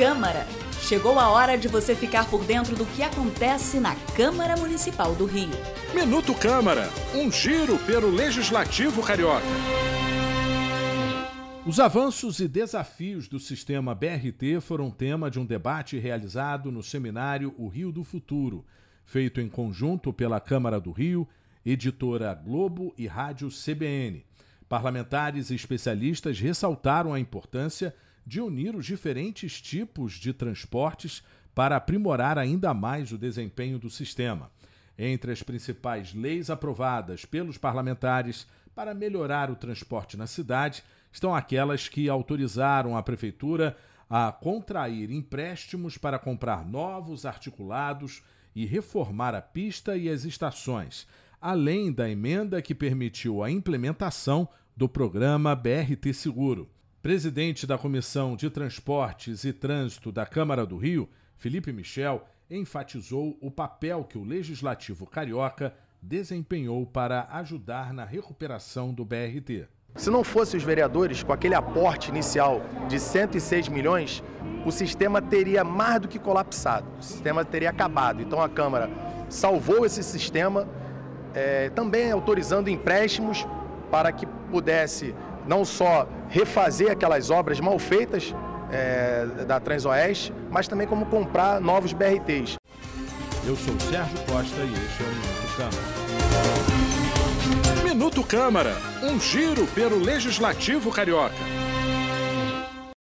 Câmara. Chegou a hora de você ficar por dentro do que acontece na Câmara Municipal do Rio. Minuto Câmara, um giro pelo Legislativo Carioca. Os avanços e desafios do sistema BRT foram tema de um debate realizado no seminário O Rio do Futuro, feito em conjunto pela Câmara do Rio, Editora Globo e Rádio CBN. Parlamentares e especialistas ressaltaram a importância de unir os diferentes tipos de transportes para aprimorar ainda mais o desempenho do sistema. Entre as principais leis aprovadas pelos parlamentares para melhorar o transporte na cidade estão aquelas que autorizaram a Prefeitura a contrair empréstimos para comprar novos articulados e reformar a pista e as estações, além da emenda que permitiu a implementação do programa BRT Seguro. Presidente da Comissão de Transportes e Trânsito da Câmara do Rio, Felipe Michel, enfatizou o papel que o Legislativo Carioca desempenhou para ajudar na recuperação do BRT. Se não fossem os vereadores, com aquele aporte inicial de 106 milhões, o sistema teria mais do que colapsado, o sistema teria acabado. Então a Câmara salvou esse sistema, é, também autorizando empréstimos para que pudesse não só refazer aquelas obras mal feitas é, da Transoeste, mas também como comprar novos BRTs. Eu sou Sérgio Costa e este é o Minuto Câmara. Minuto Câmara, um giro pelo Legislativo Carioca.